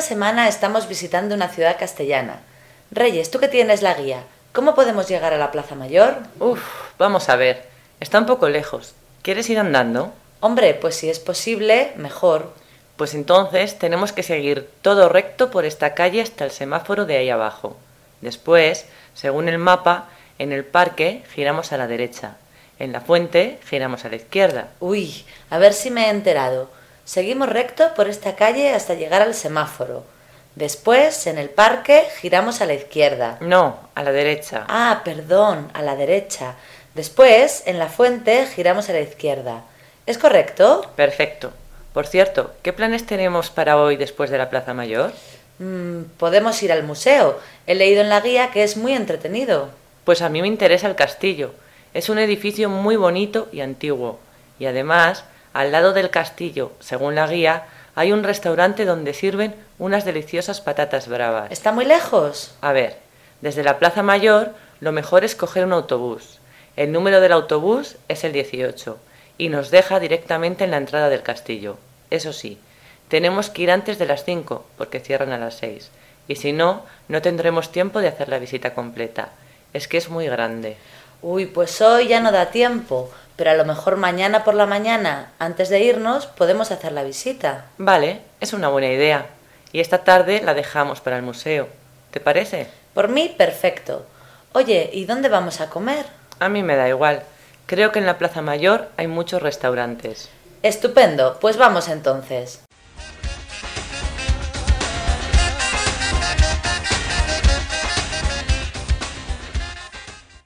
semana estamos visitando una ciudad castellana. Reyes, tú que tienes la guía, ¿cómo podemos llegar a la Plaza Mayor? Uf, vamos a ver. Está un poco lejos. ¿Quieres ir andando? Hombre, pues si es posible, mejor. Pues entonces tenemos que seguir todo recto por esta calle hasta el semáforo de ahí abajo. Después, según el mapa, en el parque giramos a la derecha. En la fuente giramos a la izquierda. Uy, a ver si me he enterado. Seguimos recto por esta calle hasta llegar al semáforo. Después, en el parque, giramos a la izquierda. No, a la derecha. Ah, perdón, a la derecha. Después, en la fuente, giramos a la izquierda. ¿Es correcto? Perfecto. Por cierto, ¿qué planes tenemos para hoy después de la Plaza Mayor? Mm, podemos ir al museo. He leído en la guía que es muy entretenido. Pues a mí me interesa el castillo. Es un edificio muy bonito y antiguo. Y además, al lado del castillo, según la guía, hay un restaurante donde sirven unas deliciosas patatas bravas. ¿Está muy lejos? A ver, desde la Plaza Mayor lo mejor es coger un autobús. El número del autobús es el 18 y nos deja directamente en la entrada del castillo. Eso sí, tenemos que ir antes de las 5 porque cierran a las 6 y si no, no tendremos tiempo de hacer la visita completa. Es que es muy grande. Uy, pues hoy ya no da tiempo, pero a lo mejor mañana por la mañana, antes de irnos, podemos hacer la visita. Vale, es una buena idea. Y esta tarde la dejamos para el museo. ¿Te parece? Por mí, perfecto. Oye, ¿y dónde vamos a comer? A mí me da igual. Creo que en la Plaza Mayor hay muchos restaurantes. Estupendo, pues vamos entonces.